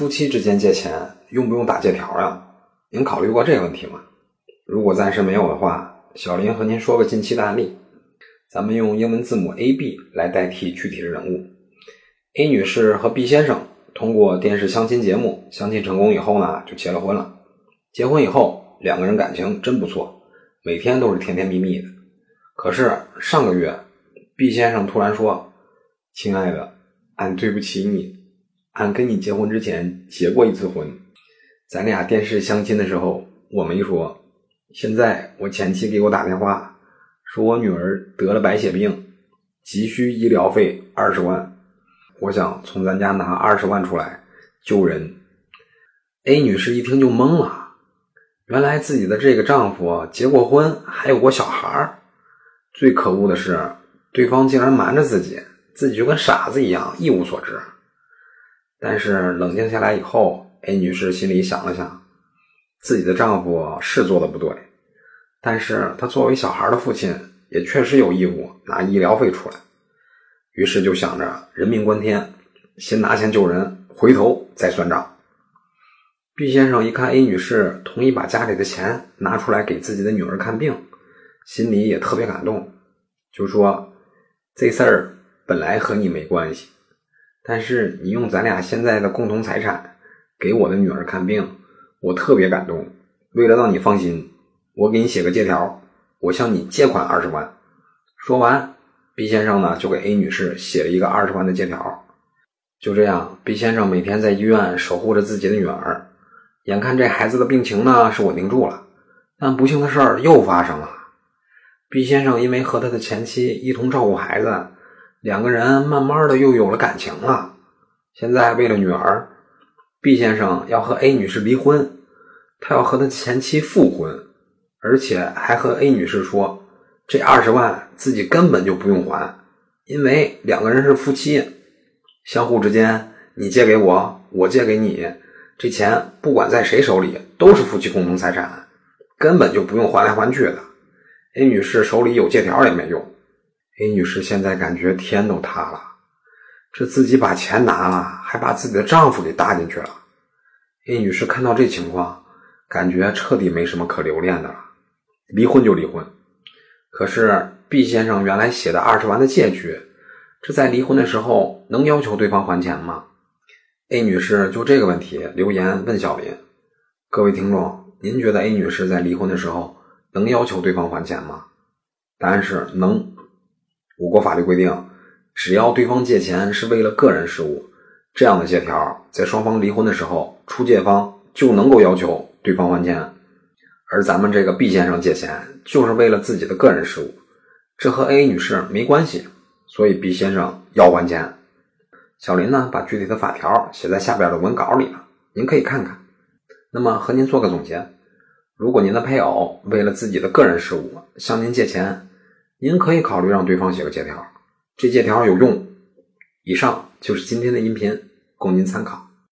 夫妻之间借钱用不用打借条呀？您考虑过这个问题吗？如果暂时没有的话，小林和您说个近期的案例。咱们用英文字母 A、B 来代替具体的人物。A 女士和 B 先生通过电视相亲节目相亲成功以后呢，就结了婚了。结婚以后，两个人感情真不错，每天都是甜甜蜜蜜的。可是上个月，B 先生突然说：“亲爱的，俺对不起你。”俺跟你结婚之前结过一次婚，咱俩电视相亲的时候，我没说。现在我前妻给我打电话，说我女儿得了白血病，急需医疗费二十万，我想从咱家拿二十万出来救人。A 女士一听就懵了，原来自己的这个丈夫结过婚，还有过小孩儿最可恶的是，对方竟然瞒着自己，自己就跟傻子一样一无所知。但是冷静下来以后，A 女士心里想了想，自己的丈夫是做的不对，但是她作为小孩的父亲，也确实有义务拿医疗费出来。于是就想着人命关天，先拿钱救人，回头再算账。毕先生一看 A 女士同意把家里的钱拿出来给自己的女儿看病，心里也特别感动，就说：“这事儿本来和你没关系。”但是你用咱俩现在的共同财产给我的女儿看病，我特别感动。为了让你放心，我给你写个借条，我向你借款二十万。说完，B 先生呢就给 A 女士写了一个二十万的借条。就这样，B 先生每天在医院守护着自己的女儿。眼看这孩子的病情呢是稳定住了，但不幸的事儿又发生了。B 先生因为和他的前妻一同照顾孩子。两个人慢慢的又有了感情了。现在为了女儿，B 先生要和 A 女士离婚，他要和他前妻复婚，而且还和 A 女士说，这二十万自己根本就不用还，因为两个人是夫妻，相互之间你借给我，我借给你，这钱不管在谁手里都是夫妻共同财产，根本就不用还来还去的。A 女士手里有借条也没用。A 女士现在感觉天都塌了，这自己把钱拿了，还把自己的丈夫给搭进去了。A 女士看到这情况，感觉彻底没什么可留恋的了，离婚就离婚。可是 B 先生原来写的二十万的借据，这在离婚的时候能要求对方还钱吗？A 女士就这个问题留言问小林：各位听众，您觉得 A 女士在离婚的时候能要求对方还钱吗？答案是能。我国法律规定，只要对方借钱是为了个人事务，这样的借条在双方离婚的时候，出借方就能够要求对方还钱。而咱们这个 B 先生借钱就是为了自己的个人事务，这和 A 女士没关系，所以 B 先生要还钱。小林呢，把具体的法条写在下边的文稿里了，您可以看看。那么和您做个总结：如果您的配偶为了自己的个人事务向您借钱，您可以考虑让对方写个借条，这借条有用。以上就是今天的音频，供您参考。